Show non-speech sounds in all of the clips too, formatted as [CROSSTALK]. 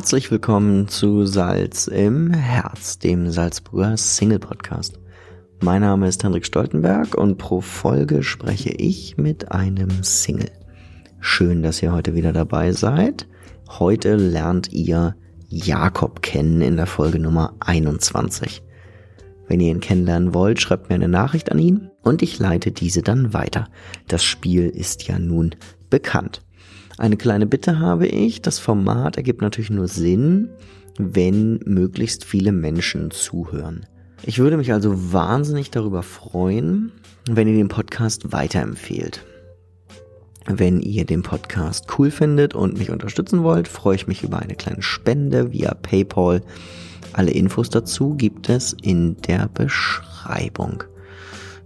Herzlich willkommen zu Salz im Herz, dem Salzburger Single Podcast. Mein Name ist Hendrik Stoltenberg und pro Folge spreche ich mit einem Single. Schön, dass ihr heute wieder dabei seid. Heute lernt ihr Jakob kennen in der Folge Nummer 21. Wenn ihr ihn kennenlernen wollt, schreibt mir eine Nachricht an ihn und ich leite diese dann weiter. Das Spiel ist ja nun bekannt. Eine kleine Bitte habe ich, das Format ergibt natürlich nur Sinn, wenn möglichst viele Menschen zuhören. Ich würde mich also wahnsinnig darüber freuen, wenn ihr den Podcast weiterempfehlt. Wenn ihr den Podcast cool findet und mich unterstützen wollt, freue ich mich über eine kleine Spende via PayPal. Alle Infos dazu gibt es in der Beschreibung.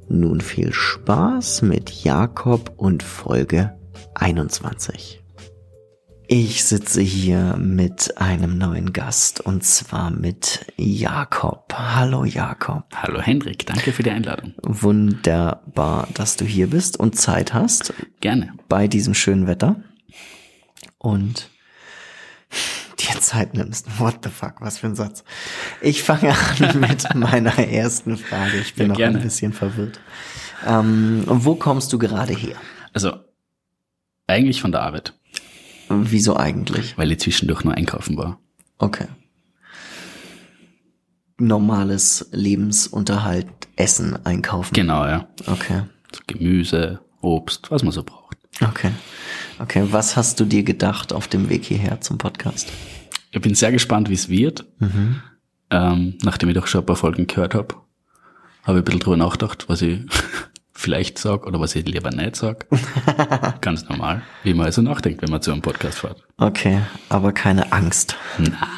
Nun viel Spaß mit Jakob und Folge 21. Ich sitze hier mit einem neuen Gast und zwar mit Jakob. Hallo Jakob. Hallo Hendrik, danke für die Einladung. Wunderbar, dass du hier bist und Zeit hast. Gerne. Bei diesem schönen Wetter. Und dir Zeit nimmst. What the fuck, was für ein Satz. Ich fange an [LAUGHS] mit meiner ersten Frage. Ich bin ja, noch gerne. ein bisschen verwirrt. Ähm, wo kommst du gerade her? Also, eigentlich von der Arbeit. Wieso eigentlich? Weil ich zwischendurch nur einkaufen war. Okay. Normales Lebensunterhalt, Essen, einkaufen. Genau, ja. Okay. Gemüse, Obst, was man so braucht. Okay. Okay, was hast du dir gedacht auf dem Weg hierher zum Podcast? Ich bin sehr gespannt, wie es wird. Mhm. Ähm, nachdem ich doch schon ein paar Folgen gehört habe, habe ich ein bisschen drüber nachgedacht, was ich vielleicht sage oder was ich lieber nicht sage. [LAUGHS] Ganz normal, wie man also nachdenkt, wenn man zu einem Podcast fährt. Okay, aber keine Angst. Na,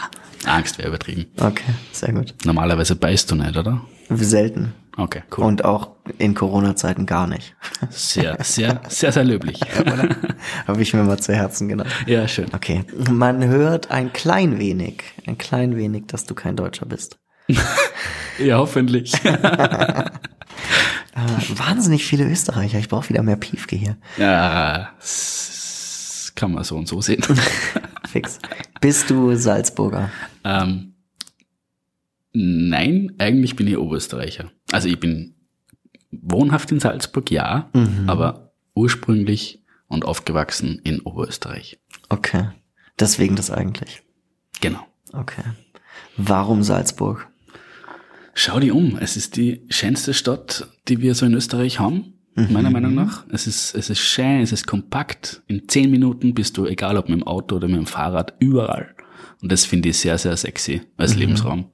Angst wäre übertrieben. Okay, sehr gut. Normalerweise beißt du nicht, oder? Selten. Okay, cool. Und auch in Corona-Zeiten gar nicht. [LAUGHS] Sehr, sehr, sehr, sehr löblich. [LAUGHS] Habe ich mir mal zu Herzen genommen. Ja, schön. Okay. Man hört ein klein wenig, ein klein wenig, dass du kein Deutscher bist. ja, hoffentlich. Äh, wahnsinnig viele Österreicher. Ich brauche wieder mehr Piefke hier. Ja, das kann man so und so sehen. [LAUGHS] Fix. Bist du Salzburger? Ähm, nein, eigentlich bin ich Oberösterreicher. Also ich bin wohnhaft in Salzburg, ja, mhm. aber ursprünglich und aufgewachsen in Oberösterreich. Okay. Deswegen das eigentlich. Genau. Okay. Warum Salzburg? Schau dir um. Es ist die schönste Stadt, die wir so in Österreich haben. Mhm. Meiner Meinung nach. Es ist, es ist schön, es ist kompakt. In zehn Minuten bist du, egal ob mit dem Auto oder mit dem Fahrrad, überall. Und das finde ich sehr, sehr sexy als mhm. Lebensraum.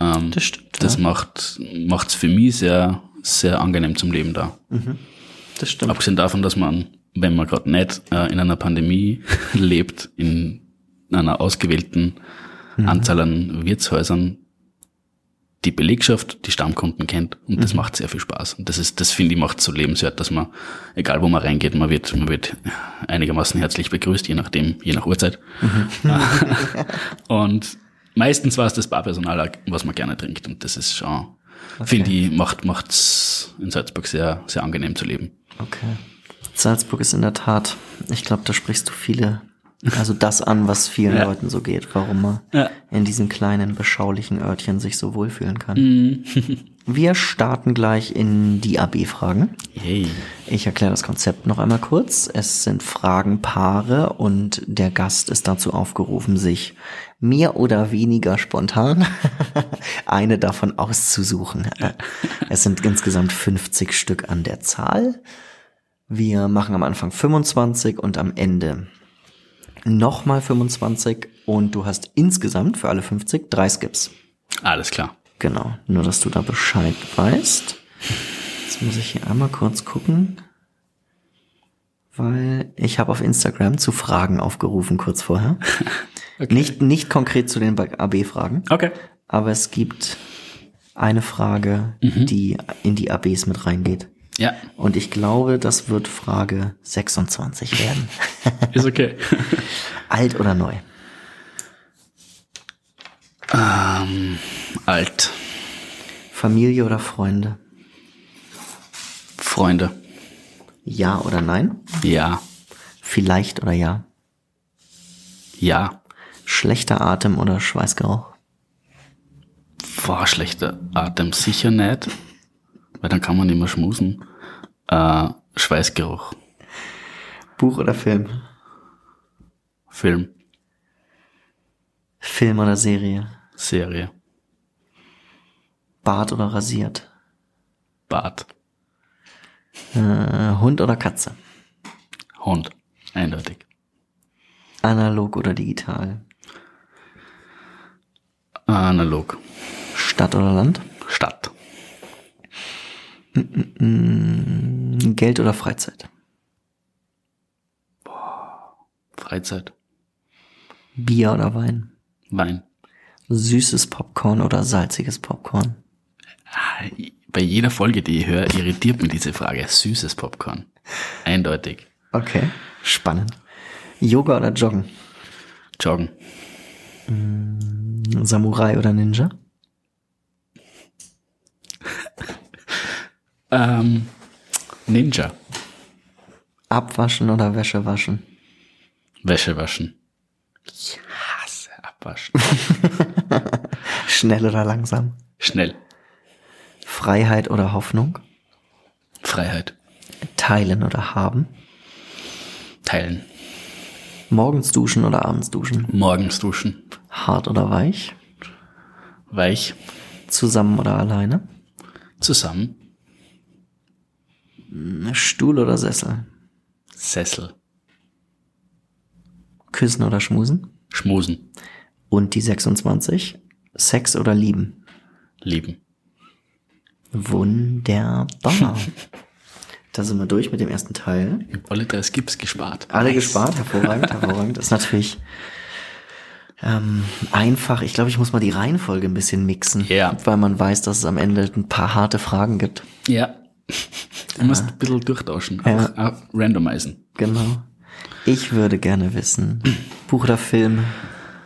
Ähm, das stimmt. Das ja. macht, macht's für mich sehr, sehr angenehm zum Leben da. Mhm. Das stimmt. Abgesehen davon, dass man, wenn man gerade nicht äh, in einer Pandemie [LAUGHS] lebt, in einer ausgewählten mhm. Anzahl an Wirtshäusern die Belegschaft, die Stammkunden kennt und mhm. das macht sehr viel Spaß. Und das ist, das finde ich macht so lebenswert, dass man, egal wo man reingeht, man wird, man wird einigermaßen herzlich begrüßt, je nachdem, je nach Uhrzeit. Mhm. [LAUGHS] [LAUGHS] und meistens war es das Barpersonal, was man gerne trinkt und das ist schon, okay. finde ich, macht, macht's in Salzburg sehr, sehr angenehm zu leben. Okay. Salzburg ist in der Tat, ich glaube, da sprichst du viele also das an, was vielen ja. Leuten so geht, warum man ja. in diesen kleinen, beschaulichen Örtchen sich so wohlfühlen kann. Mhm. [LAUGHS] Wir starten gleich in die AB-Fragen. Ich erkläre das Konzept noch einmal kurz. Es sind Fragenpaare und der Gast ist dazu aufgerufen, sich mehr oder weniger spontan [LAUGHS] eine davon auszusuchen. Es sind insgesamt 50 Stück an der Zahl. Wir machen am Anfang 25 und am Ende nochmal 25 und du hast insgesamt für alle 50 drei Skips. Alles klar. Genau, nur dass du da Bescheid weißt. Jetzt muss ich hier einmal kurz gucken, weil ich habe auf Instagram zu Fragen aufgerufen kurz vorher. [LAUGHS] okay. Nicht, nicht konkret zu den AB-Fragen. Okay. Aber es gibt eine Frage, mhm. die in die ABs mit reingeht. Ja. Und ich glaube, das wird Frage 26 werden. [LAUGHS] Ist okay. [LAUGHS] alt oder neu? Ähm, alt. Familie oder Freunde? Freunde. Ja oder nein? Ja. Vielleicht oder ja? Ja. Schlechter Atem oder Schweißgeruch? War schlechter Atem sicher nicht, weil dann kann man nicht mehr schmusen. Äh, Schweißgeruch. Buch oder Film? Film, Film oder Serie? Serie, Bart oder rasiert? Bad, Äh, Hund oder Katze? Hund. Eindeutig. Analog oder digital? Analog. Stadt oder Land? Stadt. Geld oder Freizeit? Freizeit. Bier oder Wein? Wein. Süßes Popcorn oder salziges Popcorn? Ah, Bei jeder Folge, die ich höre, irritiert mich diese Frage. Süßes Popcorn. Eindeutig. Okay, spannend. Yoga oder Joggen? Joggen. Samurai oder Ninja? Ähm, Ninja. Abwaschen oder Wäsche waschen? Wäsche waschen. Ich hasse Abwaschen. [LAUGHS] Schnell oder langsam? Schnell. Freiheit oder Hoffnung? Freiheit. Teilen oder haben? Teilen. Morgens duschen oder abends duschen? Morgens duschen. Hart oder weich? Weich. Zusammen oder alleine? Zusammen. Stuhl oder Sessel? Sessel. Küssen oder schmusen? Schmusen. Und die 26? Sex oder lieben? Lieben. Wunderbar. [LAUGHS] da sind wir durch mit dem ersten Teil. Alle drei Skips gespart. Alle gespart, hervorragend, [LAUGHS] hervorragend. Das ist natürlich ähm, einfach. Ich glaube, ich muss mal die Reihenfolge ein bisschen mixen, Ja. weil man weiß, dass es am Ende ein paar harte Fragen gibt. Ja. Du musst ein bisschen durchtauschen. Ja. Auch, auch randomisen. Genau. Ich würde gerne wissen, [CLEARS THROAT] Buch oder Film?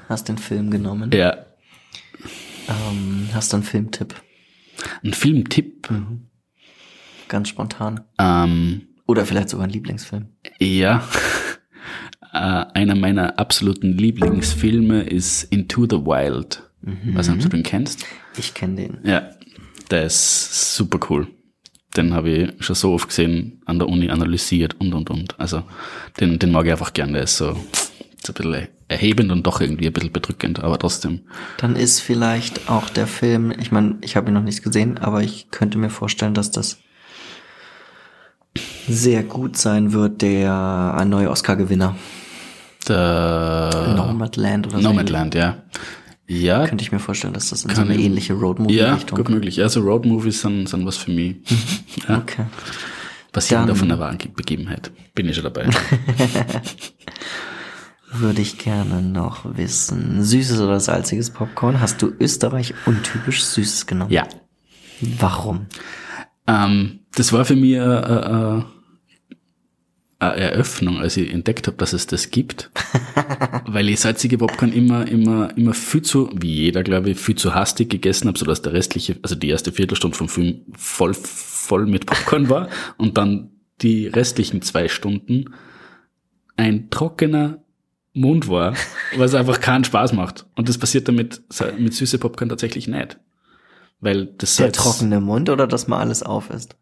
Hast den Film genommen? Ja. Ähm, hast du einen Filmtipp? Ein Filmtipp. Ganz spontan. Ähm, Oder vielleicht sogar ein Lieblingsfilm. ja. [LAUGHS] äh, einer meiner absoluten Lieblingsfilme ist Into the Wild. Was ob du den kennst? Ich kenne den. Ja. Der ist super cool. Den habe ich schon so oft gesehen, an der Uni analysiert und und und. Also den, den mag ich einfach gern. Der ist so, so ein bisschen erhebend und doch irgendwie ein bisschen bedrückend, aber trotzdem. Dann ist vielleicht auch der Film, ich meine, ich habe ihn noch nicht gesehen, aber ich könnte mir vorstellen, dass das sehr gut sein wird, der ein neuer Oscar-Gewinner. Der Nomadland oder so. Nomadland, ja. Ja, Könnte ich mir vorstellen, dass das in so eine ich- ähnliche ja, Roadmovie-Richtung gut möglich. Also Roadmovies sind, sind was für mich. [LAUGHS] Ja, Okay. basierend auf einer wahren Begebenheit. Bin ich schon dabei. [LAUGHS] Würde ich gerne noch wissen. Süßes oder salziges Popcorn? Hast du Österreich untypisch Süßes genommen? ja. Warum? Ähm, das war für mich äh, äh, äh, eine Eröffnung, als ich entdeckt habe, dass es das gibt. [LAUGHS] weil ich salzige Popcorn immer, immer, immer viel zu, wie jeder, glaube ich, viel zu hastig gegessen habe, sodass der restliche, also die erste Viertelstunde vom Film voll, voll mit Popcorn war [LAUGHS] und dann die restlichen zwei Stunden ein trockener Mund war, was einfach keinen Spaß macht. Und das passiert damit mit süße Popcorn tatsächlich nicht. Weil das Der trockene Mund oder dass mal alles auf ist?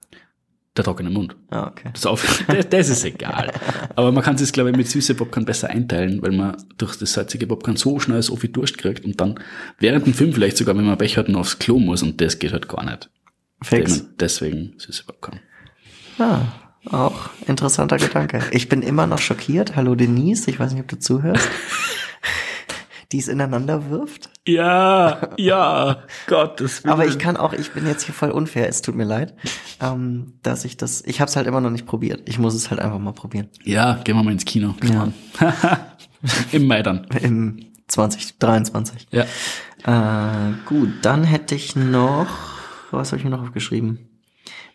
Der trockene Mund. Ah, okay. Das, auf, [LAUGHS] das, das ist egal. Aber man kann es, glaube ich, mit süße Popcorn besser einteilen, weil man durch das salzige Popcorn so schnell so viel Durst kriegt und dann während dem Film vielleicht sogar, wenn man Pech hat, noch aufs Klo muss und das geht halt gar nicht. Fix. Deswegen süße Popcorn. Ja, auch interessanter Gedanke. Ich bin immer noch schockiert. Hallo Denise, ich weiß nicht, ob du zuhörst. Die es ineinander wirft. Ja, ja, [LAUGHS] Gottes Willen. Aber ich kann auch, ich bin jetzt hier voll unfair, es tut mir leid, ähm, dass ich das, ich habe es halt immer noch nicht probiert. Ich muss es halt einfach mal probieren. Ja, gehen wir mal ins Kino. Ja. [LAUGHS] Im Mai dann. Im 2023. Ja. Äh, gut, dann hätte ich noch, was habe ich mir noch aufgeschrieben?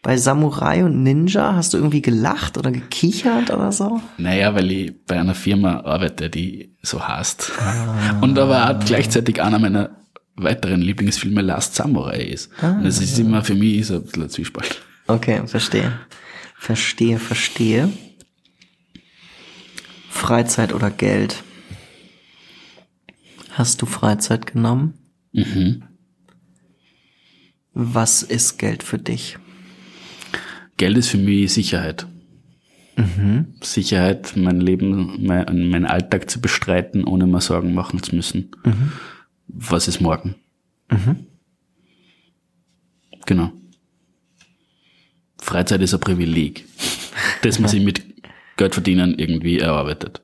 Bei Samurai und Ninja hast du irgendwie gelacht oder gekichert oder so? Naja, weil ich bei einer Firma arbeite, die so heißt. Und aber auch gleichzeitig einer meiner weiteren Lieblingsfilme Last Samurai ist. Und das ist immer für mich so ein bisschen ein Zwiespalt. Okay, verstehe. Verstehe, verstehe. Freizeit oder Geld? hast du Freizeit genommen. Mhm. Was ist Geld für dich? Geld ist für mich Sicherheit. Sicherheit, mein Leben, mein, meinen Alltag zu bestreiten, ohne mir Sorgen machen zu müssen. Was ist morgen? Genau. Freizeit ist ein Privileg, das man sich mit Geld verdienen irgendwie erarbeitet,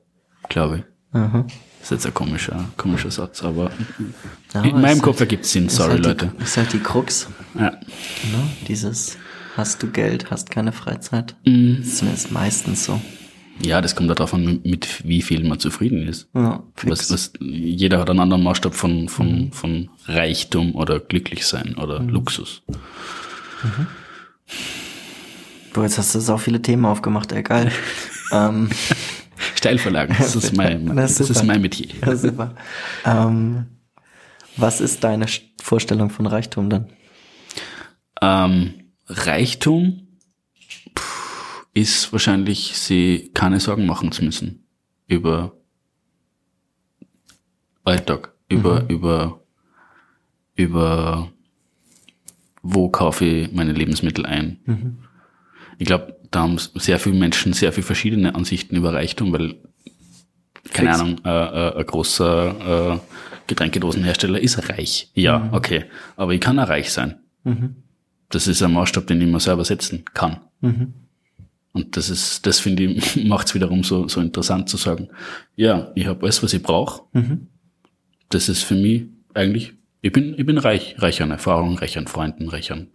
glaube ich. Aha. Das ist jetzt ein komischer, komischer Satz, aber Ja, in meinem Kopf halt- ergibt es Sinn. Sorry, halt Leute. Die, ist halt die Krux. Ja. Ne? Dieses, hast du Geld, hast keine Freizeit. Mhm. Das ist zumindest meistens so. ja, das kommt darauf an, mit wie viel man zufrieden ist. Ja. Was, was, jeder hat einen anderen Maßstab von, von, von Reichtum oder glücklich sein oder Luxus. Boah, jetzt hast du so viele Themen aufgemacht, ey, geil. [LAUGHS] ähm, Steilverlagen, das ist mein, [LAUGHS] Das das ist mein Metier. ja, super. ähm, was ist deine Vorstellung von Reichtum dann? Ähm, Reichtum pff, ist wahrscheinlich, sie keine Sorgen machen zu müssen über Alltag, über, über, über wo kaufe ich meine Lebensmittel ein. Ich glaube, da haben sehr viele Menschen sehr viele verschiedene Ansichten über Reichtum, weil, keine Fix. Ahnung, äh, äh, ein großer äh, Getränkedosenhersteller ist reich. Ja, okay. Aber ich kann auch reich sein. Das ist ein Maßstab, den ich mir selber setzen kann. Und das ist, das finde ich, [LAUGHS] macht es wiederum so, so interessant zu sagen, ja, ich habe alles, was ich brauche. Das ist für mich eigentlich, ich bin, ich bin reich, reich an Erfahrung, reich an Freunden, reich an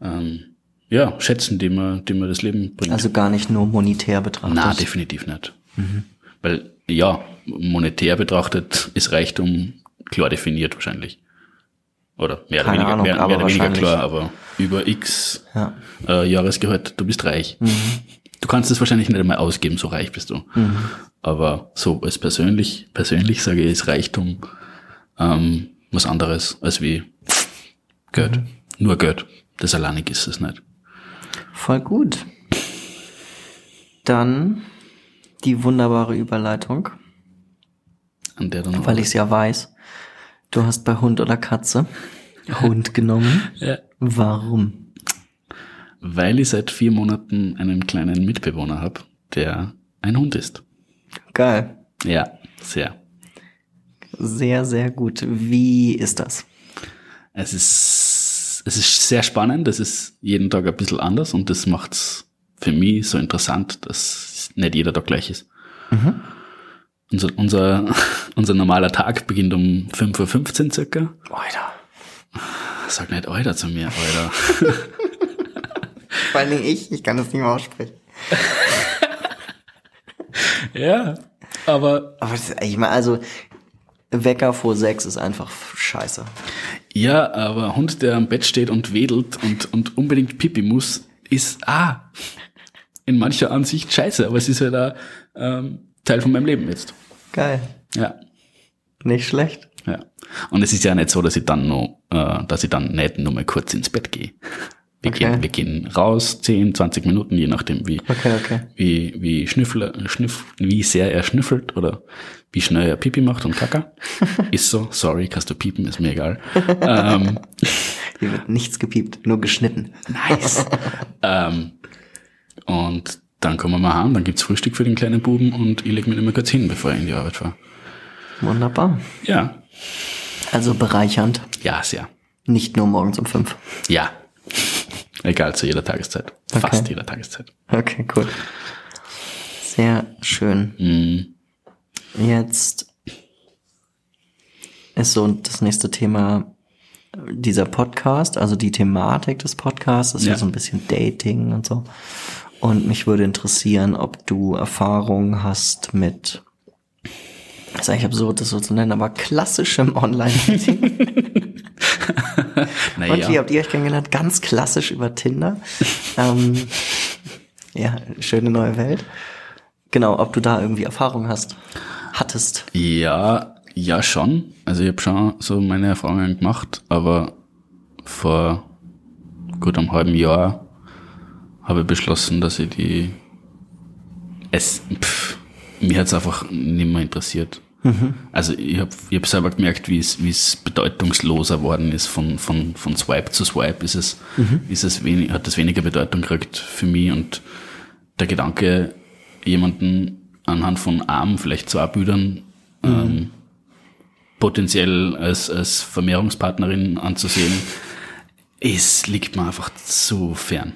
ähm, ja, Schätzen, die mir, die mir das Leben bringt. Also gar nicht nur monetär betrachtet. Na, definitiv nicht. Weil, ja, monetär betrachtet ist Reichtum klar definiert wahrscheinlich. Oder mehr oder Keine weniger, Ahnung, mehr, aber mehr oder weniger klar, aber über x Ja. äh, Jahresgehalt, du bist reich. Du kannst es wahrscheinlich nicht einmal ausgeben, so reich bist du. Aber so als persönlich, persönlich sage ich, ist Reichtum ähm, was anderes als wie Geld. Nur Geld. Das alleinig ist es nicht. Voll gut. Dann die wunderbare Überleitung, An der dann weil ich es ja weiß. Du hast bei Hund oder Katze Hund genommen. ja. Warum? Weil ich seit vier Monaten einen kleinen Mitbewohner habe, der ein Hund ist. Geil. Ja, sehr. Sehr, sehr gut. Wie ist das? Es ist, es ist sehr spannend, es ist jeden Tag ein bisschen anders und das macht's für mich so interessant, dass nicht jeder Tag gleich ist. Unser, unser, unser normaler Tag beginnt um 5.15 Uhr circa. Alter. Sag nicht Alter zu mir, Alter. [LAUGHS] Vor allen Dingen ich, ich kann das nicht mehr aussprechen. [LAUGHS] ja, aber Aber das, ich meine, also Wecker vor sechs ist einfach scheiße. Ja, aber Hund, der am Bett steht und wedelt und, und unbedingt Pipi muss, ist, ah, in mancher Ansicht scheiße, aber es ist ja da ähm, Teil von meinem Leben jetzt. Geil. Ja, Nicht schlecht. ja. Und es ist ja nicht so, dass ich dann noch, äh, dass ich dann nicht nur mal kurz ins Bett gehe. Wir, Okay. gehen, wir gehen raus, 10, 20 Minuten, je nachdem, wie, Okay, okay. wie, wie, schnüffel, schnüff, wie sehr er schnüffelt oder wie schnell er Pipi macht und Kaka. [LAUGHS] ist so, sorry, kannst du piepen, ist mir egal. ähm, [LAUGHS] Hier wird nichts gepiept, nur geschnitten. Nice. [LAUGHS] ähm, und dann kommen wir mal heim, dann gibt's Frühstück für den kleinen Buben und ich leg mich immer kurz hin, bevor ich in die Arbeit fahre. Wunderbar. Ja. Also bereichernd. Ja, sehr. Nicht nur morgens um fünf. Ja. Egal, zu jeder Tageszeit. Fast jeder Tageszeit. Okay, cool. Sehr schön. Mhm. Jetzt ist so das nächste Thema dieser Podcast, also die Thematik des Podcasts, ist ja, Ja. so ein bisschen Dating und so. Und mich würde interessieren, ob du Erfahrung hast mit, ist eigentlich absurd, das so zu nennen, aber klassischem Online-Dating. [LAUGHS] Und wie habt ihr euch kennengelernt? Ganz klassisch über Tinder. [LAUGHS] ähm, ja, schöne neue Welt. Genau, ob du da irgendwie Erfahrung hast, hattest. Ja, ja schon. Also ich habe schon so meine Erfahrungen gemacht, aber vor gut einem halben Jahr habe ich beschlossen, dass ich die es pff, mir hat's einfach nicht mehr interessiert. Also ich habe ich hab selber gemerkt, wie es, bedeutungsloser worden ist von, von, von Swipe zu Swipe, ist es, ist es wenig, hat es weniger Bedeutung gekriegt für mich und der Gedanke, jemanden anhand von Armen, vielleicht zwei Bildern, ähm, potenziell als, als Vermehrungspartnerin anzusehen, es liegt mir einfach zu fern.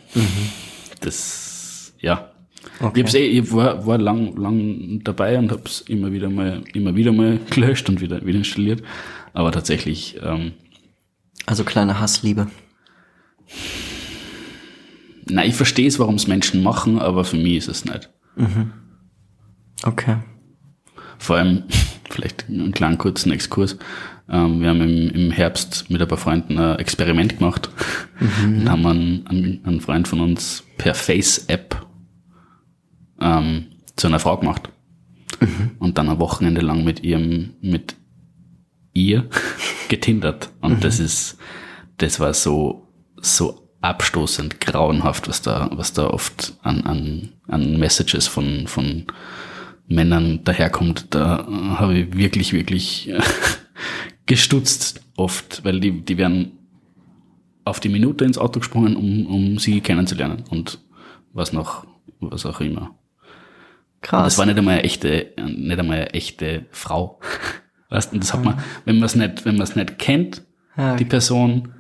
Das, ja. Okay. Ich, hab's eh, ich war, war lang, lang dabei und hab's immer wieder mal, immer wieder mal [LAUGHS] gelöscht und wieder, wieder installiert. Aber tatsächlich, ähm, Also kleine Hassliebe. na, ich verstehe es, warum es Menschen machen, aber für mich ist es nicht. Okay. Vor allem, [LAUGHS] vielleicht einen kleinen kurzen Exkurs. Ähm, wir haben im, im Herbst mit ein paar Freunden ein Experiment gemacht [LAUGHS] und haben einen, einen, einen Freund von uns per Face-App ähm, zu einer Frau gemacht. Und dann ein Wochenende lang mit ihrem, mit ihr [LAUGHS] getindert. Und das ist, das war so, so abstoßend grauenhaft, was da, was da oft an, an, an Messages von, von Männern daherkommt. Da äh, habe ich wirklich, wirklich äh, [LAUGHS] gestutzt oft, weil die, die werden auf die Minute ins Auto gesprungen, um, um sie kennenzulernen und was noch, was auch immer. Krass. Das war nicht einmal eine echte, nicht einmal eine echte Frau. [LAUGHS] Weißt du, und das hat man, wenn man es nicht, wenn man es nicht kennt, Ja. die Person,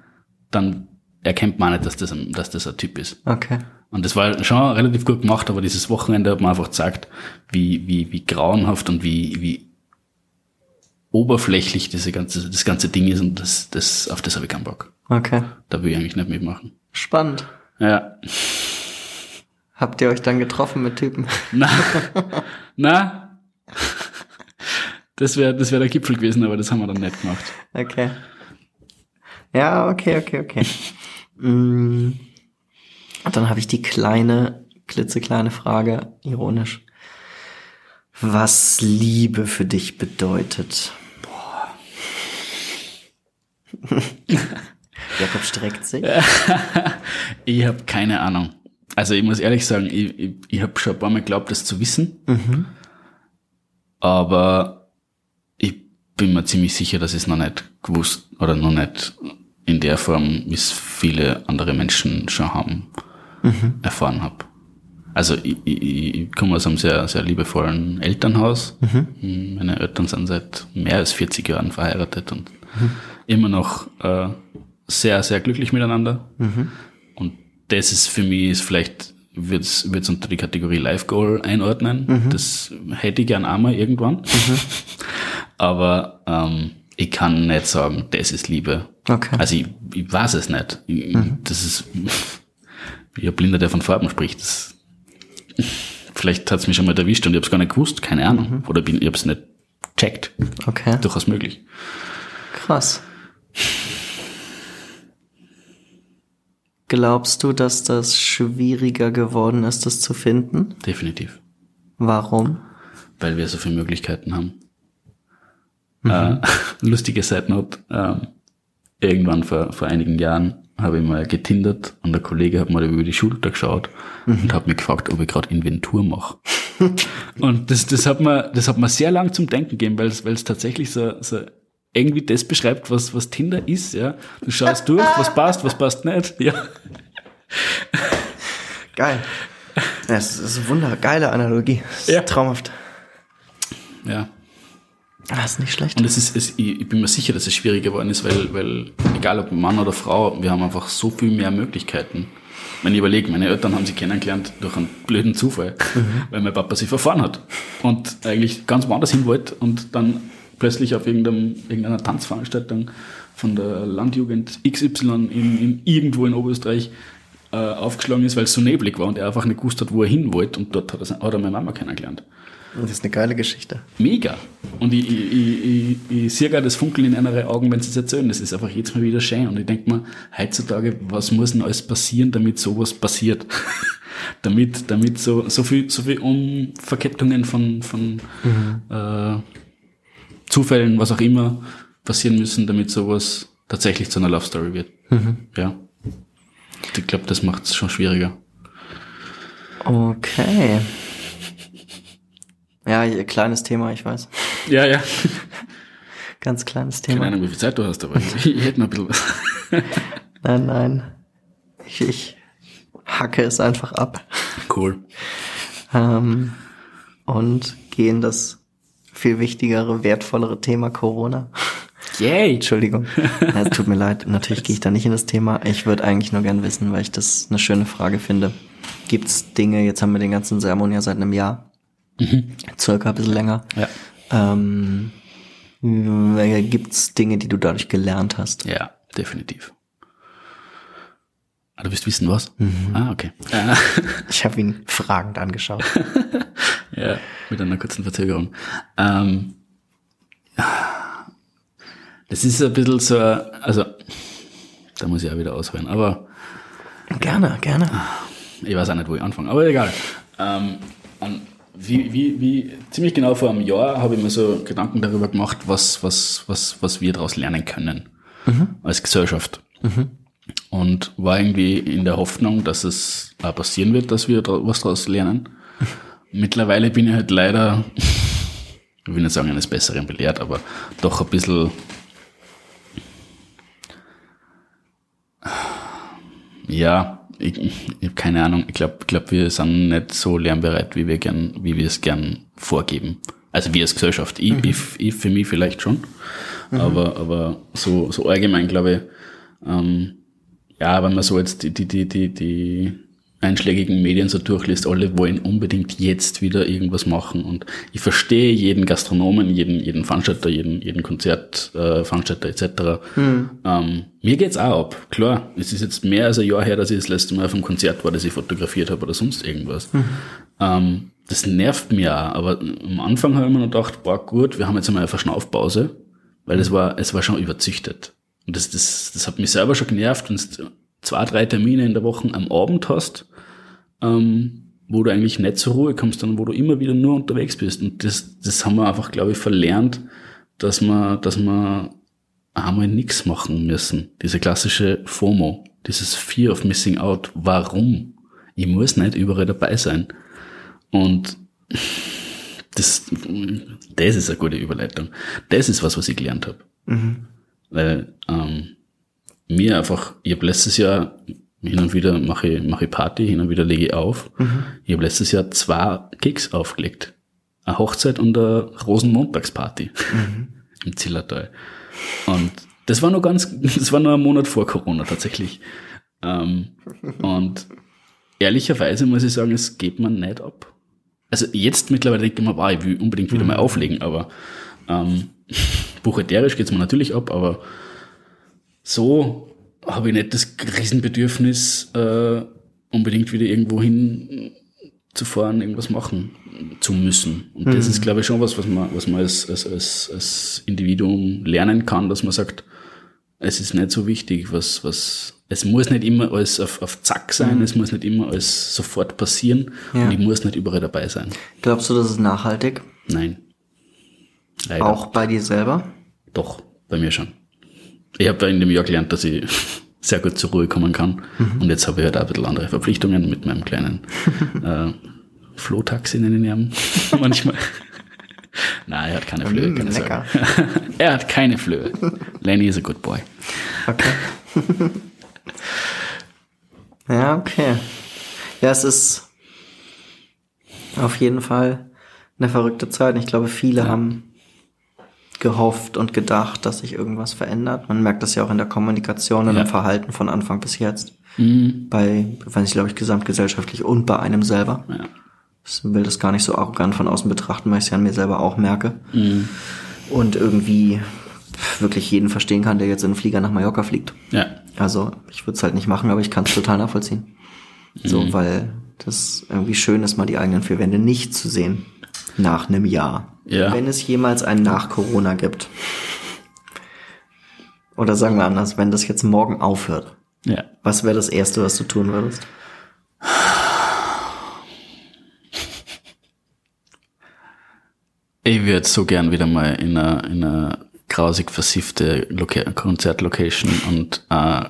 dann erkennt man nicht, dass das, ein, dass das ein Typ ist. Okay. Und das war schon relativ gut gemacht, aber dieses Wochenende hat man einfach gezeigt, wie, wie, wie grauenhaft und wie, wie oberflächlich diese ganze, das ganze Ding ist und das, das, auf das habe ich keinen Bock. Okay. Da will ich eigentlich nicht mitmachen. Spannend. Ja. Habt ihr euch dann getroffen mit Typen? Na, [LAUGHS] na, das wäre das wär der Gipfel gewesen, aber das haben wir dann nicht gemacht. Okay. Ja, okay, okay, okay. Mm. Dann habe ich die kleine, klitzekleine Frage, ironisch. Was Liebe für dich bedeutet. Boah. [LAUGHS] Jakob streckt sich. [LAUGHS] Ich habe keine Ahnung. Also ich muss ehrlich sagen, ich, ich, ich habe schon ein paar Mal geglaubt, das zu wissen. Aber ich bin mir ziemlich sicher, dass ich es noch nicht gewusst oder noch nicht in der Form, wie es viele andere Menschen schon haben, erfahren habe. Also ich, ich, ich komme aus einem sehr, sehr liebevollen Elternhaus. Meine Eltern sind seit mehr als 40 Jahren verheiratet und immer noch äh, sehr, sehr glücklich miteinander. Das ist für mich ist vielleicht, wird es unter die Kategorie Life Goal einordnen. Das hätte ich gern einmal irgendwann. [LAUGHS] Aber ähm, ich kann nicht sagen, das ist Liebe. Okay. Also ich, ich weiß es nicht. Ich, Das ist wie ein Blinder, der von Farben spricht. Das, vielleicht hat es mich schon mal erwischt und ich habe es gar nicht gewusst, keine Ahnung. Oder bin, ich habe es nicht checkt. Okay. Durchaus möglich. Krass. Glaubst du, dass das schwieriger geworden ist, das zu finden? Definitiv. Warum? weil wir so viele Möglichkeiten haben. Äh, [LAUGHS] lustige Side Note, ähm, irgendwann vor, vor einigen Jahren habe ich mal getindert und der Kollege hat mal über die Schulter geschaut und hat mich gefragt, ob ich gerade Inventur mache. [LAUGHS] und das, das hat mir, das hat mir sehr lang zum Denken gegeben, weil es, weil es tatsächlich so, so irgendwie das beschreibt, was, was Tinder ist, ja. Du schaust durch, was [LAUGHS] passt, was passt nicht, ja. Geil. Das ist eine wunder, geile Analogie. Das ist Ja. traumhaft. Ja. Das ist nicht schlecht. Und es ist, es, ich bin mir sicher, dass es schwierig geworden ist, weil, weil egal ob Mann oder Frau, wir haben einfach so viel mehr Möglichkeiten. Wenn ich überlege, meine Eltern haben sie kennengelernt durch einen blöden Zufall, weil mein Papa sie verfahren hat und eigentlich ganz woanders hin wollte und dann plötzlich auf irgendeinem, irgendeiner Tanzveranstaltung von der Landjugend XY in, in irgendwo in Oberösterreich äh, aufgeschlagen ist, weil es so neblig war und er einfach nicht gewusst hat, wo er hin wollte und dort hat er, hat er meine Mama kennengelernt. Das ist eine geile Geschichte. Mega. Und ich, ich, ich, ich, ich sehe gerade das Funkeln in einer Augen, wenn sie es erzählen. Das ist einfach jetzt mal wieder schön. Und ich denke mir, heutzutage, was muss denn alles passieren, damit sowas passiert? [LAUGHS] damit, damit so, so viel, so viel Umverkettungen von, von äh, Zufällen, was auch immer, passieren müssen, damit sowas tatsächlich zu einer Love Story wird. Ja. Ich glaube, das macht es schon schwieriger. Okay. Ja, ihr- kleines Thema, ich weiß. Ja, ja. Ganz kleines Keine Thema. Ahnung, wie viel Zeit du hast, aber ich, ich hätte noch ein bisschen was. [LAUGHS] Nein, nein. Ich, ich hacke es einfach ab. Cool. Ähm, und gehe in das viel wichtigere, wertvollere Thema Corona. Yay! Entschuldigung. [LAUGHS] Ja, tut mir leid. Natürlich gehe ich da nicht in das Thema. Ich würde eigentlich nur gern wissen, weil ich das eine schöne Frage finde. Gibt es Dinge, jetzt haben wir den ganzen Sermon ja seit einem Jahr, circa ein bisschen länger. Ja. Ähm, Gibt es Dinge, die du dadurch gelernt hast? Ja, definitiv. Ah, du willst wissen, was? Ah, okay. Äh, Ich habe ihn fragend angeschaut. [LAUGHS] ja, mit einer kurzen Verzögerung. Ähm, das ist ein bisschen so, also, da muss ich auch wieder ausholen, aber gerne, gerne. ich weiß auch nicht, wo ich anfange, aber egal. Ähm, wie, wie, wie, ziemlich genau vor einem Jahr habe ich mir so Gedanken darüber gemacht, was, was, was, was wir daraus lernen können als Gesellschaft. Und war irgendwie in der Hoffnung, dass es auch passieren wird, dass wir was daraus lernen. [LAUGHS] Mittlerweile bin ich halt leider, ich will nicht sagen eines Besseren belehrt, aber doch ein bisschen Ja, ich, ich habe keine Ahnung. Ich glaube, glaub, wir sind nicht so lernbereit, wie wir gern, wie wir es gern vorgeben. Also wir als Gesellschaft. Ich, ich, ich für mich vielleicht schon. Aber, aber so, so allgemein glaube ich, ähm, ja, wenn man so jetzt die, die, die, die, die einschlägigen Medien so durchliest, alle wollen unbedingt jetzt wieder irgendwas machen. Und ich verstehe jeden Gastronomen, jeden, jeden Veranstalter, jeden, jeden Konzertveranstalter äh, etc. Ähm, mir geht's auch ab. Klar, es ist jetzt mehr als ein Jahr her, dass ich das letzte Mal auf einem Konzert war, das ich fotografiert habe oder sonst irgendwas. Ähm, das nervt mir auch. Aber am Anfang habe ich mir noch gedacht, boah, gut, wir haben jetzt einmal eine Verschnaufpause, weil es war, es war schon überzüchtet. Und das, das, das hat mich selber schon genervt, wenn du zwei, drei Termine in der Woche am Abend hast, ähm, wo du eigentlich nicht zur Ruhe kommst, sondern wo du immer wieder nur unterwegs bist. Und das, das haben wir einfach, glaube ich, verlernt, dass wir, dass wir einmal nichts machen müssen. Diese klassische FOMO, dieses Fear of Missing Out. Warum? Ich muss nicht überall dabei sein. Und das, das ist eine gute Überleitung. Das ist was, was ich gelernt habe. Weil ähm, mir einfach, ich habe letztes Jahr hin und wieder mache ich, mache ich Party, hin und wieder lege ich auf. Ich habe letztes Jahr zwei Gigs aufgelegt. Eine Hochzeit und eine Rosenmontagsparty [LAUGHS] im Zillertal. Und das war nur ganz, [LAUGHS] das war nur ein Monat vor Corona tatsächlich. Ähm, und ehrlicherweise muss ich sagen, es geht man nicht ab. Also jetzt mittlerweile denke ich mir, wow, ich will unbedingt wieder mal auflegen, aber ähm, [LAUGHS] buchhalterisch geht's mir natürlich ab, aber so habe ich nicht das Riesenbedürfnis, äh, unbedingt wieder irgendwo hin zu fahren, irgendwas machen zu müssen. Und das ist, glaube ich, schon was, was man, was man als, als, als, als Individuum lernen kann, dass man sagt, es ist nicht so wichtig, was, was, es muss nicht immer alles auf, auf Zack sein, es muss nicht immer alles sofort passieren Ja. und ich muss nicht überall dabei sein. Glaubst du, das ist nachhaltig? Nein. Leider. Auch bei dir selber? Doch, bei mir schon. Ich habe in dem Jahr gelernt, dass ich [LAUGHS] sehr gut zur Ruhe kommen kann. Und jetzt habe ich halt auch ein bisschen andere Verpflichtungen mit meinem kleinen [LAUGHS] äh, Flohtaxi, nennen ihn [LAUGHS] manchmal. Nein, er hat keine Flöhe, Mm, keine lecker. Er hat keine Flöhe. Lenny is a good boy. Okay. ja, okay. Ja, es ist auf jeden Fall eine verrückte Zeit. Ich glaube, viele haben gehofft und gedacht, dass sich irgendwas verändert. Man merkt das ja auch in der Kommunikation und Ja. im Verhalten von Anfang bis jetzt. Bei, weiß ich, glaube ich, gesamtgesellschaftlich und bei einem selber. Ja. Ich will das gar nicht so arrogant von außen betrachten, weil ich es ja an mir selber auch merke. Und irgendwie wirklich jeden verstehen kann, der jetzt in einen Flieger nach Mallorca fliegt. Ja. Also ich würde es halt nicht machen, aber ich kann es total nachvollziehen. So, weil das irgendwie schön ist, mal die eigenen vier Wände nicht zu sehen. Nach einem Jahr. Ja. Wenn es jemals ein Nach-Corona gibt. Oder sagen wir anders, wenn das jetzt morgen aufhört. Ja. Was wäre das Erste, was du tun würdest? Ich würde so gern wieder mal in einer, in einer grausig versiffte Loca Konzertlocation und äh,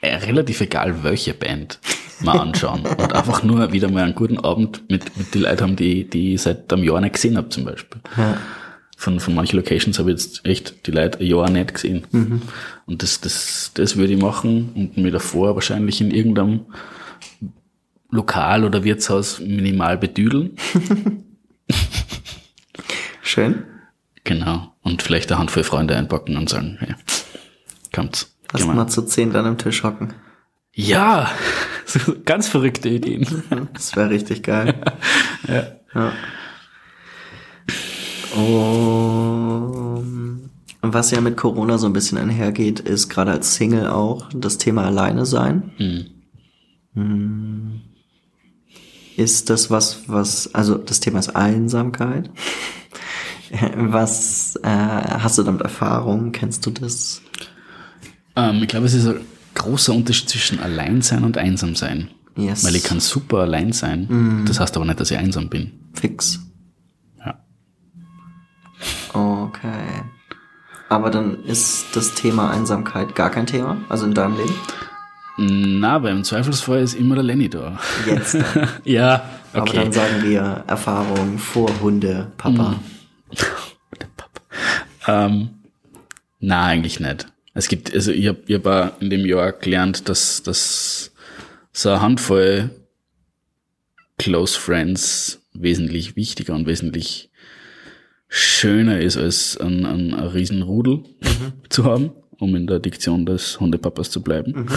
äh, relativ egal welche Band mal anschauen und einfach nur wieder mal einen guten Abend mit, mit den Leuten haben, die, die ich seit einem Jahr nicht gesehen habe zum Beispiel. Ja. von, von manchen Locations habe ich jetzt echt die Leute ein Jahr nicht gesehen. Und das, das, das würde ich machen und mir davor wahrscheinlich in irgendeinem Lokal oder Wirtshaus minimal bedüdeln. [LAUGHS] Schön. Genau. Und vielleicht eine Handvoll Freunde einpacken und sagen, hey, kommt's. Lass mal zu zehn dann am Tisch hocken. Ja, so ganz verrückte Ideen. Das wäre richtig geil. ja. Um, was ja mit Corona so ein bisschen einhergeht, ist gerade als Single auch das Thema Alleine sein. Hm. Ist das was, was, also das Thema ist Einsamkeit. [LAUGHS] Was äh, hast du damit Erfahrung? Kennst du das? Ähm, ich glaube, es ist großer Unterschied zwischen allein sein und einsam sein. Yes. Weil ich kann super allein sein. Das heißt aber nicht, dass ich einsam bin. Fix. Ja. Okay. Aber dann ist das Thema Einsamkeit gar kein Thema, also in deinem Leben? Na, aber im Zweifelsfall ist immer der Lenny da. Jetzt. [LAUGHS] Ja, Aber okay. dann sagen wir Erfahrung vor Hunde, Papa. [LAUGHS] Ähm, na, eigentlich nicht. Es gibt, also ich habe ich hab auch in dem Jahr gelernt, dass, dass so eine Handvoll Close Friends wesentlich wichtiger und wesentlich schöner ist, als ein, ein, ein Riesenrudel [LAUGHS] zu haben, um in der Diktion des Hundepapas zu bleiben.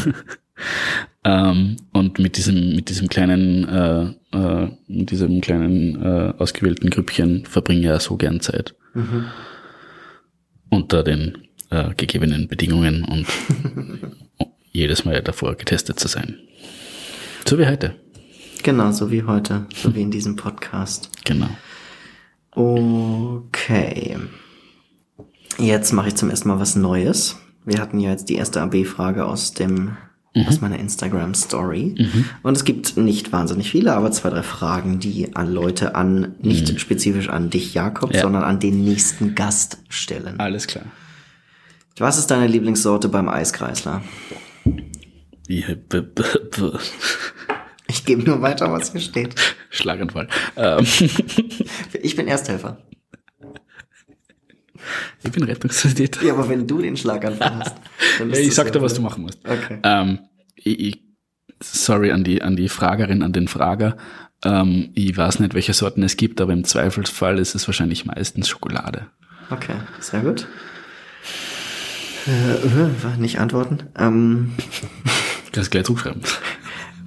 [LAUGHS] ähm, und mit diesem, mit diesem kleinen, äh, äh, mit diesem kleinen äh, ausgewählten Grüppchen verbringe ich ja so gern Zeit. Unter den äh, gegebenen Bedingungen und [LAUGHS] jedes Mal davor getestet zu sein. So wie heute. Genau, so wie heute, so wie in diesem Podcast. Genau. Okay. Jetzt mache ich zum ersten Mal was Neues. Wir hatten ja jetzt die erste AB-Frage aus dem aus meiner Instagram Story. Und es gibt nicht wahnsinnig viele, aber zwei, drei Fragen, die an Leute an, nicht spezifisch an dich, Jakob, Ja. sondern an den nächsten Gast stellen. Alles klar. Was ist deine Lieblingssorte beim Eiskreisler? Ich, b, b, b, Ich gebe nur weiter, was hier steht. Schlaganfall. Ähm, [LAUGHS] Ich bin Ersthelfer. ich bin Rettungssanitäter. Ja, aber wenn du den Schlaganfall hast, dann Ja, ist ich sag dir, was du machen musst. Okay. Ähm, ich, ich, sorry an die, an die Fragerin, an den Frager. Ähm, ich weiß nicht, welche Sorten es gibt, aber im Zweifelsfall ist es wahrscheinlich meistens Schokolade. Okay, sehr gut. Äh, äh, nicht antworten. Ähm, Ich kann es gleich zurückschreiben.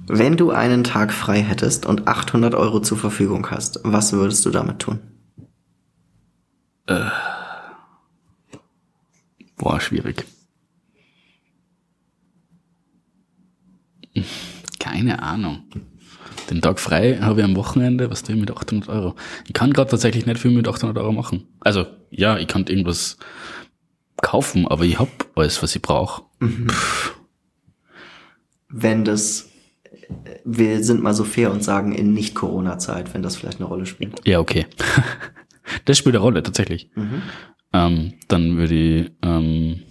wenn du einen Tag frei hättest und 800 Euro zur Verfügung hast, was würdest du damit tun? Boah, schwierig. Keine Ahnung. Den Tag frei habe ich am Wochenende, was tue ich mit 800 Euro? Ich kann gerade tatsächlich nicht viel mit 800 Euro machen. Also, ja, ich kann irgendwas kaufen, aber ich hab alles, was ich brauche. Wenn das, wir sind mal so fair und sagen in Nicht-Corona-Zeit, wenn das vielleicht eine Rolle spielt. Ja, okay. [LAUGHS] Das spielt eine Rolle, tatsächlich. Ähm, dann würde ich ähm,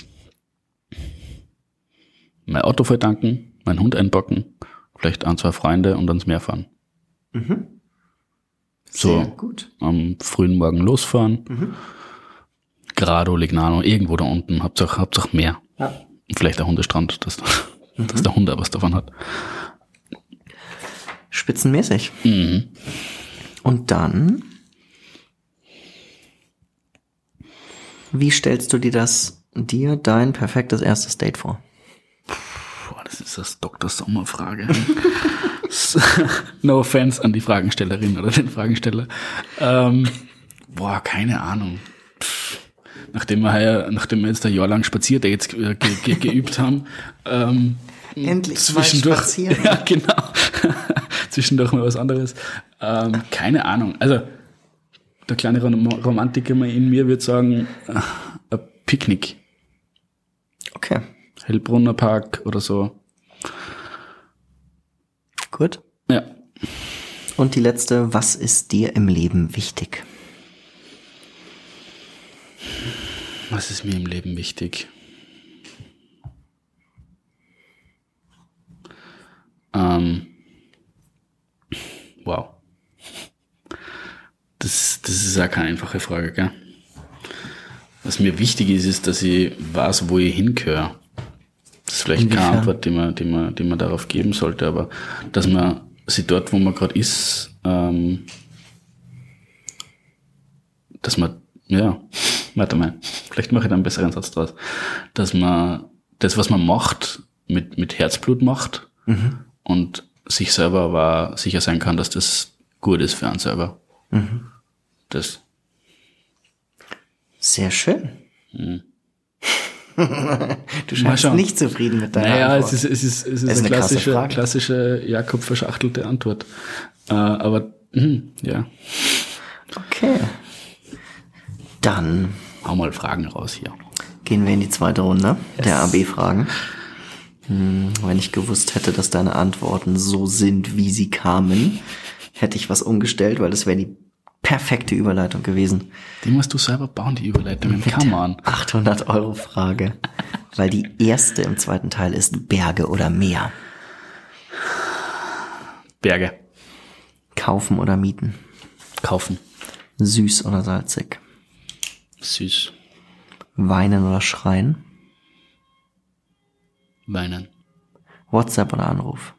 mein Auto voll tanken, meinen Hund einpacken, vielleicht ein, zwei Freunde und ans Meer fahren. So. Sehr gut. Am frühen Morgen losfahren. Grado, Lignano, irgendwo da unten. Hauptsache, Hauptsache Meer. Ja. Vielleicht der Hundestrand, dass, dass der Hund was davon hat. Spitzenmäßig. Mhm. Und dann, wie stellst du dir das, dir dein perfektes erstes Date vor? Boah, das ist das Dr. Sommer-Frage. [LAUGHS] no offense an die Fragenstellerin oder den Fragensteller. Ähm, boah, keine Ahnung. Pff, Nachdem wir, heuer, nachdem wir jetzt ein Jahr lang Spazierdates ge ge ge geübt haben, ähm, Endlich mal zwischendurch, spazieren. [LAUGHS] ja, genau, [LAUGHS] zwischendurch mal was anderes. Ähm, keine Ahnung. Also, der kleine Rom Romantiker in mir würde sagen, äh, ein Picknick. Okay, Hellbrunner Park oder so. gut. Ja. Und die letzte, was ist dir im Leben wichtig? Was ist mir im Leben wichtig? Ähm, wow. Das, das ist ja keine einfache Frage, gell? Was mir wichtig ist, ist, dass ich weiß, wo ich hingehöre. Das ist vielleicht Inwiefern? keine Antwort, die man, die, man, die man darauf geben sollte, aber dass man sich dort, wo man gerade ist, ähm, dass man, ja, warte mal, vielleicht mache ich da einen besseren Satz draus, dass man das, was man macht, mit, mit Herzblut macht und sich selber aber sicher sein kann, dass das gut ist für einen selber. Das, Sehr schön. [LAUGHS] du scheinst nicht zufrieden mit deiner Naja, Antwort. es ist, es ist, es ist, ist eine, eine klassische, klassische Jakob verschachtelte Antwort. Äh, aber hm, ja, Okay. Dann hau mal Fragen raus hier. gehen wir in die zweite Runde der AB-Fragen. Hm, wenn ich gewusst hätte, dass deine Antworten so sind, wie sie kamen, hätte ich was umgestellt, weil das wäre die perfekte Überleitung gewesen. Die musst du selber bauen, die Überleitungen. Come on. 800 Euro Frage. Weil die erste im zweiten Teil ist Berge oder Meer. Berge. Kaufen oder mieten. Kaufen. Süß oder salzig. Süß. Weinen oder schreien. Weinen. WhatsApp oder Anruf.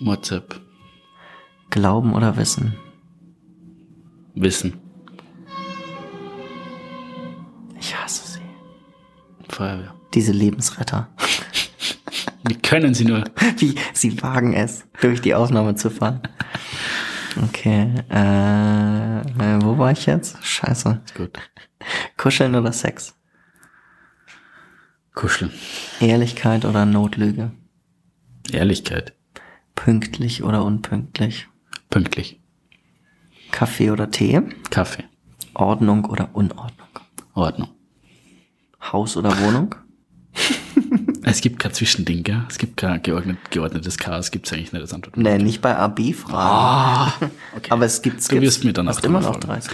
WhatsApp. Glauben oder Wissen. Wissen. Ich hasse sie. Feuerwehr. Diese Lebensretter. [LAUGHS] Wie können sie nur? Wie sie wagen es, durch die Aufnahme zu fahren. Okay, äh, äh, wo war ich jetzt? Scheiße. Gut. Kuscheln oder Sex? Kuscheln. Ehrlichkeit oder Notlüge? Ehrlichkeit. Pünktlich oder unpünktlich? Pünktlich. Kaffee oder Tee? Kaffee. Ordnung oder Unordnung? Ordnung. Haus oder Wohnung? Es gibt kein Zwischending, gell? Es gibt kein geordnet, geordnetes Chaos, gibt's eigentlich nicht als Antwort. Nee, nicht bei AB-Fragen. [LAUGHS] okay. Aber es gibt Du wirst mir dann auch immer noch fragen. 30.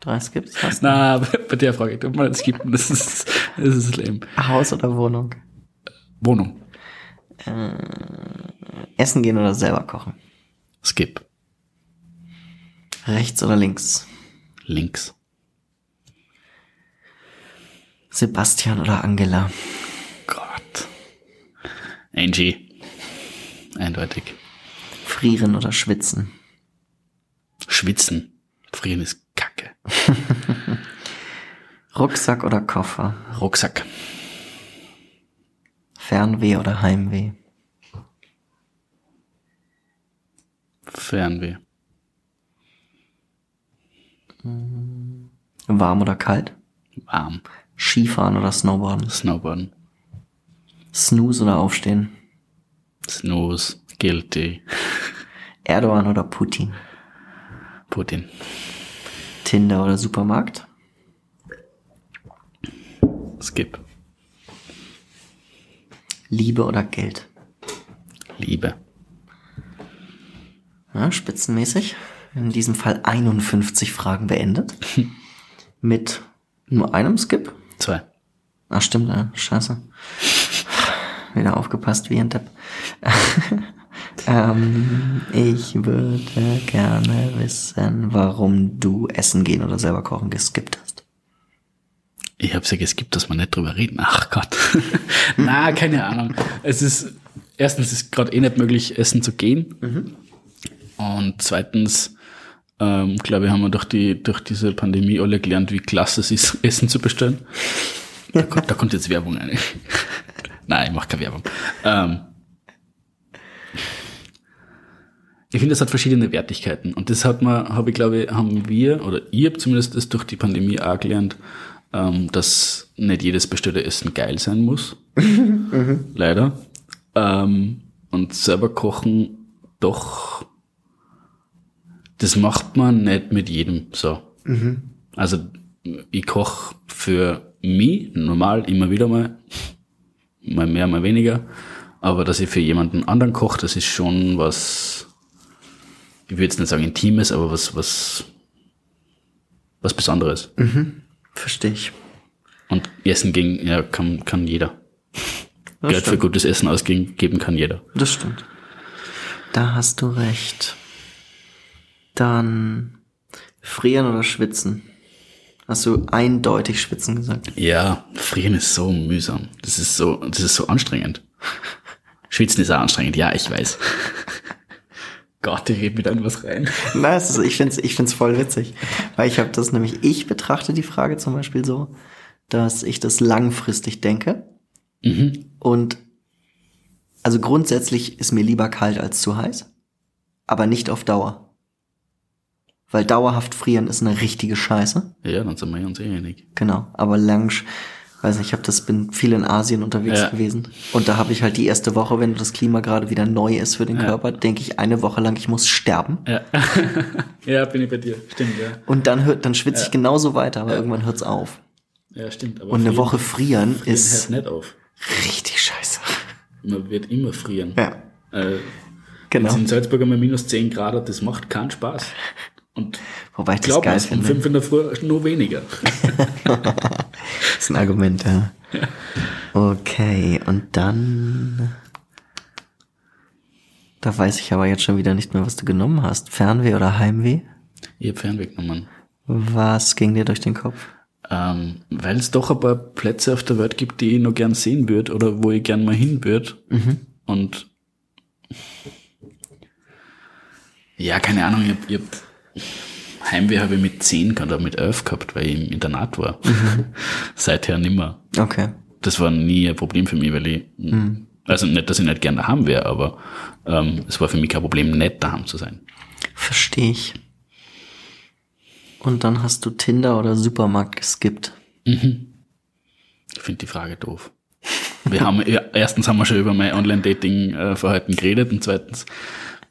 30 gibt's? Hast? Na, bei der Frage, tut leid, es gibt, das ist, das ist lame. Haus oder Wohnung? Wohnung. Essen gehen oder selber kochen? Skip. Rechts oder links? Links. Sebastian oder Angela? Angie. Eindeutig. Frieren oder schwitzen? Schwitzen. Frieren ist Kacke. [LAUGHS] Rucksack oder Koffer? Rucksack. Fernweh oder Heimweh? Fernweh. Warm oder kalt? Warm. Skifahren oder Snowboarden? Snowboarden. Snooze oder Aufstehen? Snooze. Guilty. [LAUGHS] Erdogan oder Putin? Putin. Tinder oder Supermarkt? Skip. Liebe oder Geld? Liebe. Ja, spitzenmäßig. In diesem Fall 51 Fragen beendet. [LAUGHS] Mit nur einem Skip. Zwei. Ach stimmt, ja, scheiße. Wieder aufgepasst wie ein Depp. [LAUGHS] ähm, ich würde gerne wissen, warum du essen gehen oder selber kochen geskippt hast. Ich hab's ja geskippt, dass wir nicht drüber reden. Ach Gott. [LAUGHS] Na, keine Ahnung. Es ist, erstens ist gerade eh nicht möglich, essen zu gehen. Und zweitens, ähm, glaube ich, haben wir durch die, durch diese Pandemie alle gelernt, wie klasse es ist, [LAUGHS] Essen zu bestellen. Da, kommt, da kommt jetzt Werbung rein. Nein, ich mache keine Werbung. Ähm, ich finde, es hat verschiedene Wertigkeiten. Und das hat man, habe ich glaube, haben wir, oder ihr habt zumindest das durch die Pandemie auch gelernt, ähm, dass nicht jedes bestellte Essen geil sein muss. Leider. Ähm, und selber kochen doch, das macht man nicht mit jedem so. Also ich koche für mich normal immer wieder mal, mal mehr, mal weniger. Aber dass ich für jemanden anderen koche, das ist schon was, ich würde jetzt nicht sagen Intimes, aber was, was, was Besonderes. Verstehe ich. Und Essen gegen, ja, kann, kann jeder. Das Geld für stimmt. gutes Essen ausgeben geben kann jeder. Das stimmt. Da hast du recht. Dann frieren oder schwitzen. Hast du eindeutig schwitzen gesagt? Ja, frieren ist so mühsam. Das ist so, das ist so anstrengend. Schwitzen ist auch anstrengend, ja, ich weiß. [LAUGHS] Gott, ich rede mit irgendwas rein. Nein, ist, ich finde es ich find's voll witzig. Weil ich habe das nämlich, ich betrachte die Frage zum Beispiel so, dass ich das langfristig denke. Mhm. Und also grundsätzlich ist mir lieber kalt als zu heiß, aber nicht auf Dauer. Weil dauerhaft frieren ist eine richtige Scheiße. Ja, dann sind wir uns eh einig. Genau, aber lang, weiß nicht, ich habe das bin viel in Asien unterwegs Ja. gewesen und da habe ich halt die erste Woche, wenn das Klima gerade wieder neu ist für den Ja. Körper, denke ich eine Woche lang, ich muss sterben. Ja. [LAUGHS] ja, bin ich bei dir. Stimmt, ja. Und dann hört, dann schwitze ich Ja. genauso weiter, aber irgendwann hört's auf. Ja, stimmt. Aber Und eine Woche frieren frieren ist hört nicht auf. richtig scheiße. Man wird immer frieren. Ja, Äh, genau. In Salzburg haben wir minus 10 Grad, das macht keinen Spaß. Und Wobei ich das geil um finde. 5 in der Früh nur weniger. Das [LAUGHS] ist ein Argument, ja. Okay, und dann. Da weiß ich aber jetzt schon wieder nicht mehr, was du genommen hast. Fernweh oder Heimweh? Ich hab Fernweg genommen. Was ging dir durch den Kopf? Ähm, Weil es doch ein paar Plätze auf der Welt gibt, die ich noch gern sehen würde oder wo ich gern mal hin würde. Und ja, keine Ahnung, ich hab, ich hab Heimweh habe ich mit 10 oder mit 11 gehabt, weil ich im Internat war. [LAUGHS] Seither nimmer. Okay. Das war nie ein Problem für mich, weil ich, also nicht, dass ich nicht gern daheim wäre, aber ähm, es war für mich kein Problem, nicht daheim zu sein. Verstehe ich. Und dann hast du Tinder oder Supermarkt geskippt. Ich finde die Frage doof. Wir haben, ja, erstens haben wir schon über mein Online-Dating-Verhalten geredet und zweitens,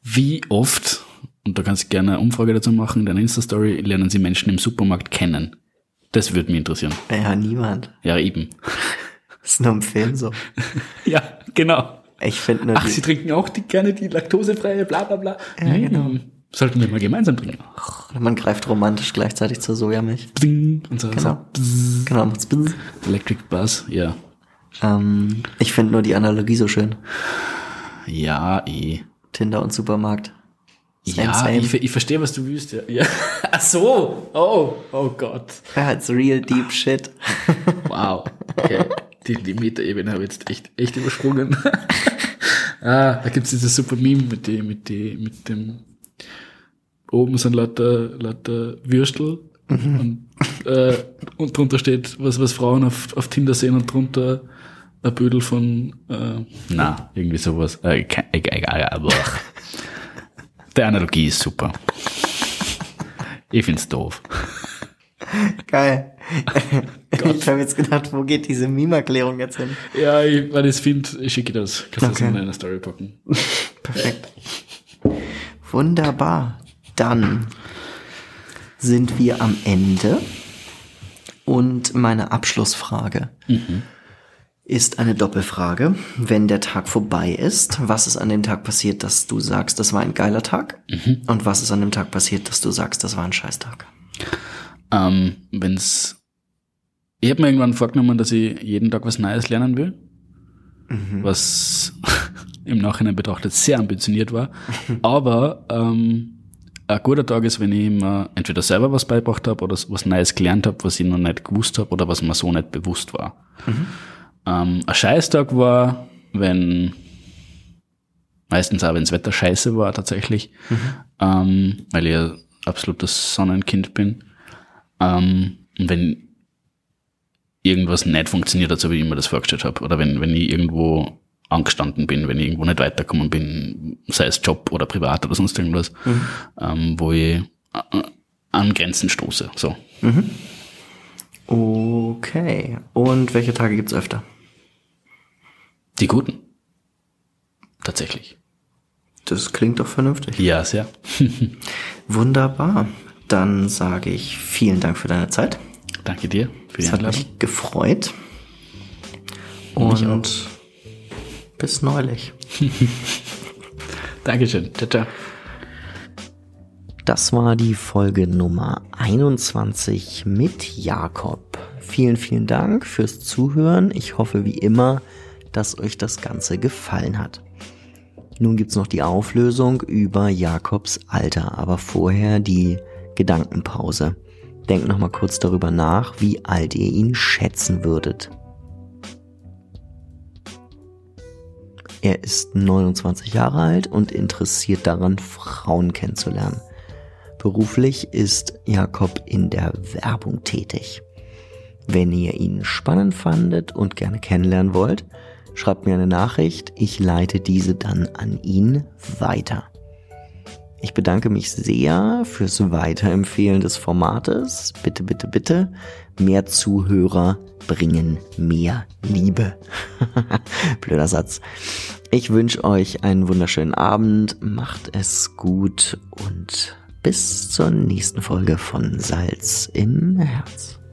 wie oft, und da kannst du gerne eine Umfrage dazu machen, in deiner Insta-Story, lernen Sie Menschen im Supermarkt kennen? Das würde mich interessieren. Ja, niemand. Ja, eben. [LAUGHS] Das ist nur im Film so. [LAUGHS] Ja, genau. Ich finde nur Ach, Sie trinken auch die, gerne die laktosefreie, bla bla bla. Ja, genau. Hm, Sollten wir mal gemeinsam trinken. man greift romantisch gleichzeitig zur Sojamilch. Bing, und so, Genau. so Genau, macht's bzz. Electric Buzz, ja. Ähm, ich finde nur die Analogie so schön. Ja, eh. Tinder und Supermarkt. Same, ja, same. Ich, ich verstehe, was du willst, ja. ja. [LAUGHS] Ach so, oh, oh Gott. It's real deep shit. [LAUGHS] Wow. Okay. Die, die Metaebene habe ich jetzt echt, echt übersprungen. [LAUGHS] ah, da gibt's dieses super Meme mit die, mit die, mit dem, oben sind lauter, lauter Würstel und, äh, und drunter steht, was, was Frauen auf, auf Tinder sehen und drunter ein Bödel von, äh, na, irgendwie sowas. Äh, egal, aber der Analogie ist super. Ich find's doof. Geil. [LAUGHS] ich habe jetzt gedacht, wo geht diese Meme-Erklärung jetzt hin? Ja, ich, weil ich es finde, ich schicke das. Kannst du Okay. das in deiner Story packen. [LAUGHS] Perfekt. Wunderbar. Dann sind wir am Ende. Und meine Abschlussfrage ist eine Doppelfrage. Wenn der Tag vorbei ist, was ist an dem Tag passiert, dass du sagst, das war ein geiler Tag? Und was ist an dem Tag passiert, dass du sagst, das war ein Scheißtag? Ähm, wenn's, ich habe mir irgendwann vorgenommen, dass ich jeden Tag was Neues lernen will, was [LAUGHS] im Nachhinein betrachtet sehr ambitioniert war. [LAUGHS] Aber ähm, ein guter Tag ist, wenn ich mir entweder selber was beigebracht habe oder was Neues gelernt habe, was ich noch nicht gewusst habe oder was mir so nicht bewusst war. Ähm, ein Scheißtag war, wenn meistens auch, wenn das Wetter scheiße war tatsächlich, ähm, weil ich ein absolutes Sonnenkind bin. Ähm, und wenn irgendwas nicht funktioniert hat, so wie ich mir das vorgestellt habe, oder wenn, wenn ich irgendwo angestanden bin, wenn ich irgendwo nicht weitergekommen bin, sei es Job oder privat oder sonst irgendwas, ähm, wo ich äh, an Grenzen stoße. So. Okay. Und welche Tage gibt's öfter? Die guten. Tatsächlich. Das klingt doch vernünftig. Ja, sehr. [LAUGHS] Wunderbar. Dann sage ich vielen Dank für deine Zeit. Danke dir für die Es hat mich gefreut. Mich Und bis neulich. [LAUGHS] Dankeschön. Ciao, ciao. Das war die Folge Nummer 21 mit Jakob. Vielen, vielen Dank fürs Zuhören. Ich hoffe wie immer, dass euch das Ganze gefallen hat. Nun gibt's noch die Auflösung über Jakobs Alter, aber vorher die Gedankenpause. Denkt nochmal kurz darüber nach, wie alt ihr ihn schätzen würdet. Er ist 29 Jahre alt und interessiert daran, Frauen kennenzulernen. Beruflich ist Jakob in der Werbung tätig. Wenn ihr ihn spannend fandet und gerne kennenlernen wollt, schreibt mir eine Nachricht, ich leite diese dann an ihn weiter. Ich bedanke mich sehr fürs Weiterempfehlen des Formates. Bitte, bitte, bitte. Mehr Zuhörer bringen mehr Liebe. [LAUGHS] Blöder Satz. Ich wünsche euch einen wunderschönen Abend. Macht es gut und bis zur nächsten Folge von Salz im Herz.